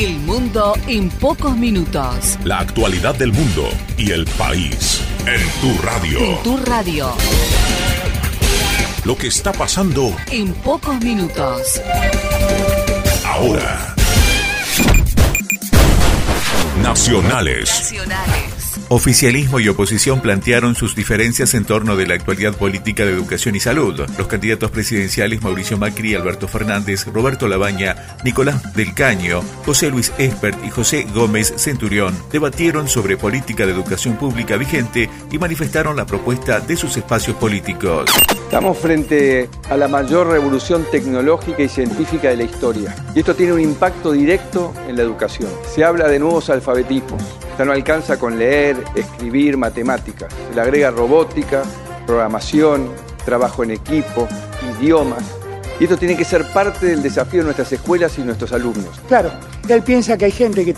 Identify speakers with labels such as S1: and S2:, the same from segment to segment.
S1: El mundo en pocos minutos.
S2: La actualidad del mundo y el país en tu radio.
S1: En tu radio.
S2: Lo que está pasando
S1: En pocos minutos.
S2: ahora. Nacionales.
S1: Nacionales.
S3: Oficialismo y oposición plantearon sus diferencias en torno de la actualidad política de educación y salud. Los candidatos presidenciales Mauricio Macri, Alberto Fernández, Roberto Labaña, Nicolás del Caño, José Luis Espert y José Gómez Centurión debatieron sobre política de educación pública vigente y manifestaron la propuesta de sus espacios políticos.
S4: Estamos frente a la mayor revolución tecnológica y científica de la historia. Y esto tiene un impacto directo en la educación. Se habla de nuevos alfabetismos. Ya no alcanza con leer, escribir, matemáticas. Se le agrega robótica, programación, trabajo en equipo, idiomas. Y esto tiene que ser parte del desafío de nuestras escuelas y nuestros alumnos.
S5: Claro, él piensa que hay gente que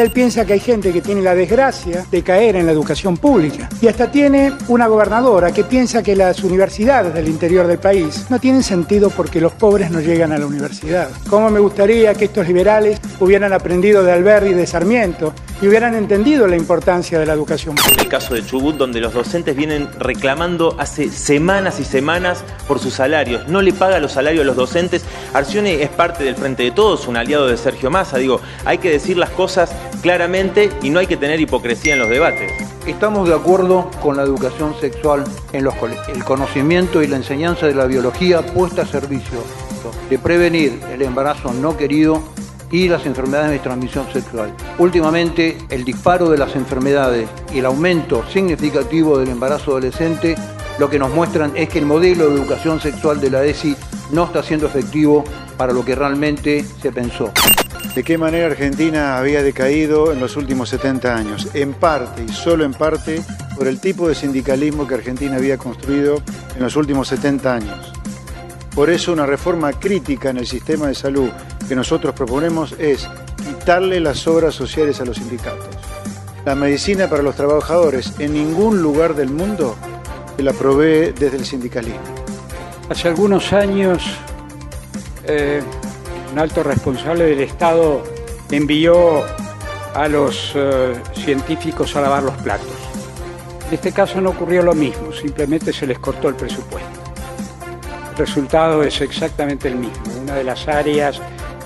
S5: él piensa que hay gente que tiene la desgracia de caer en la educación pública. Y hasta tiene una gobernadora que piensa que las universidades del interior del país no tienen sentido porque los pobres no llegan a la universidad. ¿Cómo me gustaría que estos liberales hubieran aprendido de Alberti y de Sarmiento y hubieran entendido la importancia de la educación pública?
S6: El caso de Chubut, donde los docentes vienen reclamando hace semanas y semanas por sus salarios. No le paga los salarios a los docentes. Arcione es parte del Frente de Todos, un aliado de Sergio Massa. Digo, hay que decir las cosas claramente y no hay que tener hipocresía en los debates.
S7: Estamos de acuerdo con la educación sexual en los colegios. El conocimiento y la enseñanza de la biología puesta a servicio de prevenir el embarazo no querido y las enfermedades de transmisión sexual. Últimamente, el disparo de las enfermedades y el aumento significativo del embarazo adolescente lo que nos muestran es que el modelo de educación sexual de la ESI no está siendo efectivo para lo que realmente se pensó.
S8: de qué manera Argentina había decaído en los últimos 70 años, en parte y solo en parte por el tipo de sindicalismo que Argentina había construido en los últimos 70 años. Por eso una reforma crítica en el sistema de salud que nosotros proponemos es quitarle las obras sociales a los sindicatos. La medicina para los trabajadores en ningún lugar del mundo se la provee desde el sindicalismo.
S5: Hace algunos años, eh, un alto responsable del Estado envió a los eh, científicos a lavar los platos. En este caso no ocurrió lo mismo, simplemente se les cortó el presupuesto. El resultado es exactamente el mismo. Una de las áreas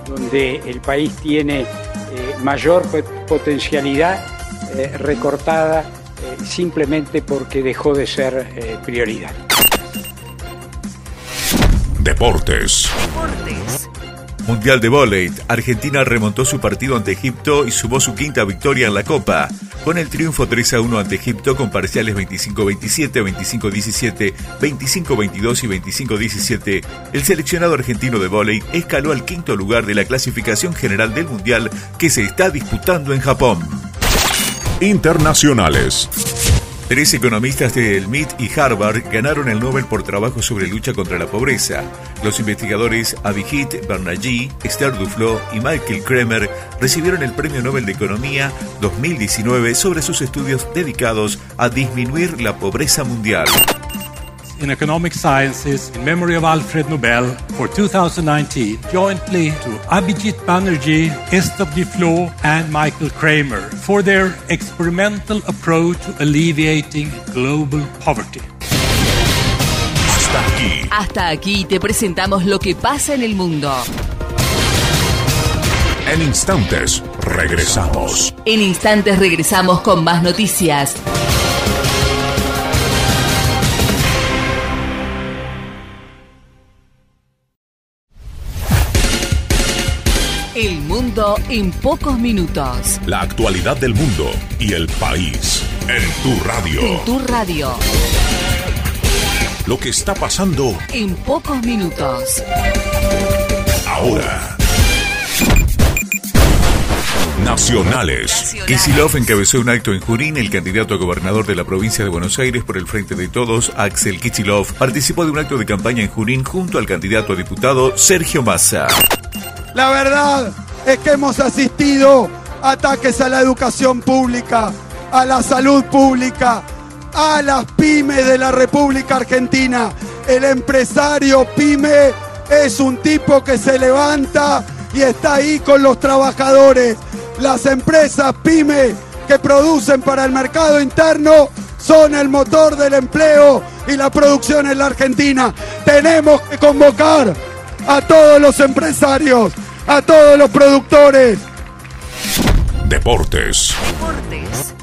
S5: donde el país tiene eh, mayor potencialidad eh, recortada eh, simplemente porque dejó de ser eh, prioridad.
S2: Deportes.
S1: Deportes.
S3: Mundial de Voley. Argentina remontó su partido ante Egipto y sumó su quinta victoria en la Copa. Con el triunfo 3 a 1 ante Egipto con parciales 25-27, 25-17, 25-22 y 25-17, el seleccionado argentino de vóley escaló al quinto lugar de la clasificación general del Mundial que se está disputando en Japón.
S2: Internacionales.
S3: Tres economistas del MIT y Harvard ganaron el Nobel por trabajo sobre lucha contra la pobreza. Los investigadores Abhijit Banerjee, Esther Duflo y Michael Kremer recibieron el Premio Nobel de Economía 2019 sobre sus estudios dedicados a disminuir la pobreza mundial.
S9: In economic sciences in memory of Alfred Nobel for 2019, jointly to Abhijit Banerjee, Esther Duflo, and Michael Kramer for their experimental approach to alleviating global poverty.
S2: Hasta aquí.
S1: Hasta aquí te presentamos lo que pasa en el mundo.
S2: En instantes regresamos.
S1: En instantes regresamos con más noticias. Mundo en pocos minutos.
S2: La actualidad del mundo y el país en tu radio.
S1: En tu radio.
S2: Lo que está pasando
S1: En pocos minutos.
S2: ahora. Nacionales.
S3: Kisilov encabezó un acto en Junín. El candidato a gobernador de la provincia de Buenos Aires por el Frente de Todos, Axel Kisilov, participó de un acto de campaña en Junín junto al candidato a diputado Sergio Massa.
S10: La verdad es que hemos asistido a ataques a la educación pública, a la salud pública, a las pymes de la República Argentina. El empresario pyme es un tipo que se levanta y está ahí con los trabajadores. Las empresas pyme que producen para el mercado interno son el motor del empleo y la producción en la Argentina. Tenemos que convocar a todos los empresarios, a todos los productores.
S2: Deportes.
S1: Deportes.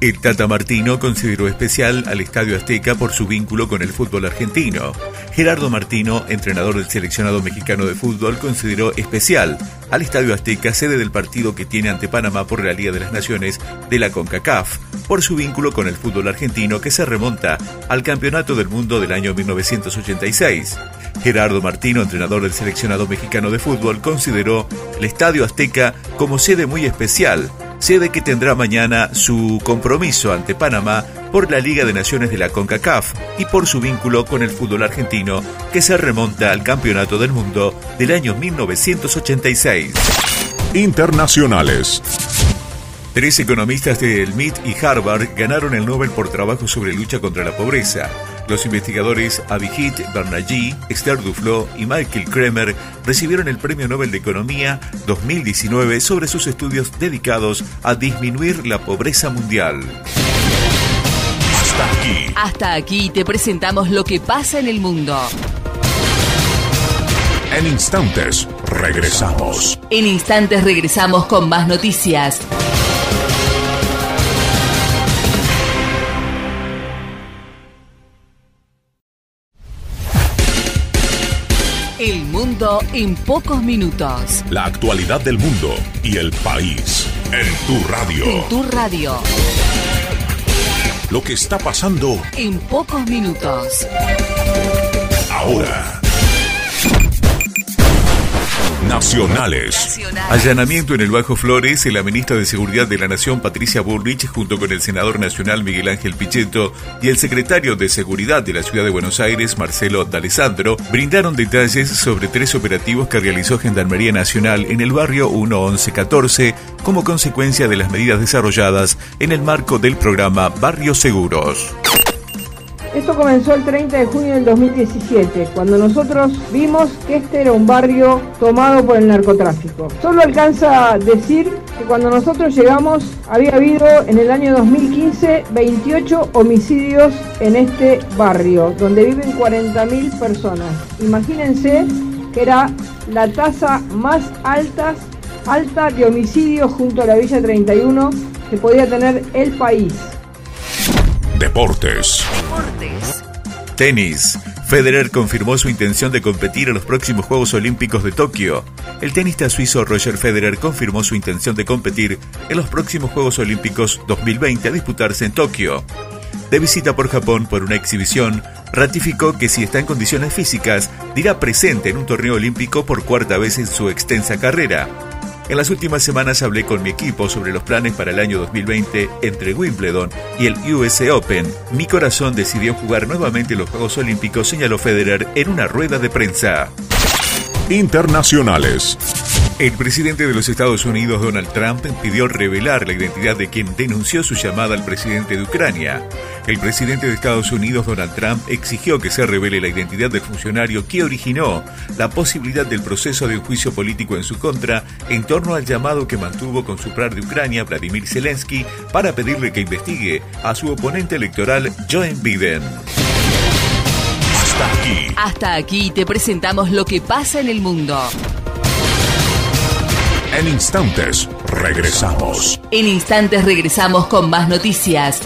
S3: El Tata Martino consideró especial al Estadio Azteca por su vínculo con el fútbol argentino. Gerardo Martino, entrenador del seleccionado mexicano de fútbol, consideró especial al Estadio Azteca, sede del partido que tiene ante Panamá por la Liga de las Naciones de la CONCACAF, por su vínculo con el fútbol argentino que se remonta al Campeonato del Mundo del año 1986. Gerardo Martino, entrenador del seleccionado mexicano de fútbol, consideró el Estadio Azteca como sede muy especial sede que tendrá mañana su compromiso ante Panamá por la Liga de Naciones de la CONCACAF y por su vínculo con el fútbol argentino que se remonta al Campeonato del Mundo del año 1986.
S2: Internacionales.
S3: Tres economistas del MIT y Harvard ganaron el Nobel por trabajo sobre lucha contra la pobreza. Los investigadores Abhijit Banerjee, Esther Duflo y Michael Kremer recibieron el Premio Nobel de Economía 2019 sobre sus estudios dedicados a disminuir la pobreza mundial.
S2: Hasta aquí.
S1: Hasta aquí te presentamos lo que pasa en el mundo.
S2: En instantes, regresamos.
S1: En instantes regresamos con más noticias. El mundo en pocos minutos.
S2: La actualidad del mundo y el país. En tu radio.
S1: En tu radio.
S2: Lo que está pasando
S1: En pocos minutos.
S2: ahora. Nacionales.
S3: Allanamiento en el Bajo Flores, la ministra de Seguridad de la Nación, Patricia Bullrich, junto con el senador nacional Miguel Ángel Pichetto y el secretario de Seguridad de la Ciudad de Buenos Aires, Marcelo D'Alessandro, brindaron detalles sobre tres operativos que realizó Gendarmería Nacional en el barrio 11114 como consecuencia de las medidas desarrolladas en el marco del programa Barrios Seguros.
S11: Esto comenzó el 30 de junio del 2017, cuando nosotros vimos que este era un barrio tomado por el narcotráfico. Solo alcanza a decir que cuando nosotros llegamos había habido en el año 2015 28 homicidios en este barrio, donde viven 40.000 personas. Imagínense que era la tasa más alta, alta de homicidios junto a la Villa 31 que podía tener el país.
S2: Deportes.
S3: Tenis. Federer confirmó su intención de competir en los próximos Juegos Olímpicos de Tokio. El tenista suizo Roger Federer confirmó su intención de competir en los próximos Juegos Olímpicos 2020 a disputarse en Tokio. De visita por Japón por una exhibición, ratificó que si está en condiciones físicas, dirá presente en un torneo olímpico por cuarta vez en su extensa carrera. En las últimas semanas hablé con mi equipo sobre los planes para el año 2020 entre Wimbledon y el US Open. Mi corazón decidió jugar nuevamente los Juegos Olímpicos, señaló Federer en una rueda de prensa.
S2: Internacionales.
S3: El presidente de los Estados Unidos, Donald Trump, pidió revelar la identidad de quien denunció su llamada al presidente de Ucrania. El presidente de Estados Unidos, Donald Trump, exigió que se revele la identidad del funcionario que originó la posibilidad del proceso de un juicio político en su contra en torno al llamado que mantuvo con su par de Ucrania, Vladimir Zelensky, para pedirle que investigue a su oponente electoral, Joe Biden.
S2: Hasta aquí.
S1: Hasta aquí te presentamos lo que pasa en el mundo.
S2: En instantes, regresamos.
S1: En instantes regresamos con más noticias.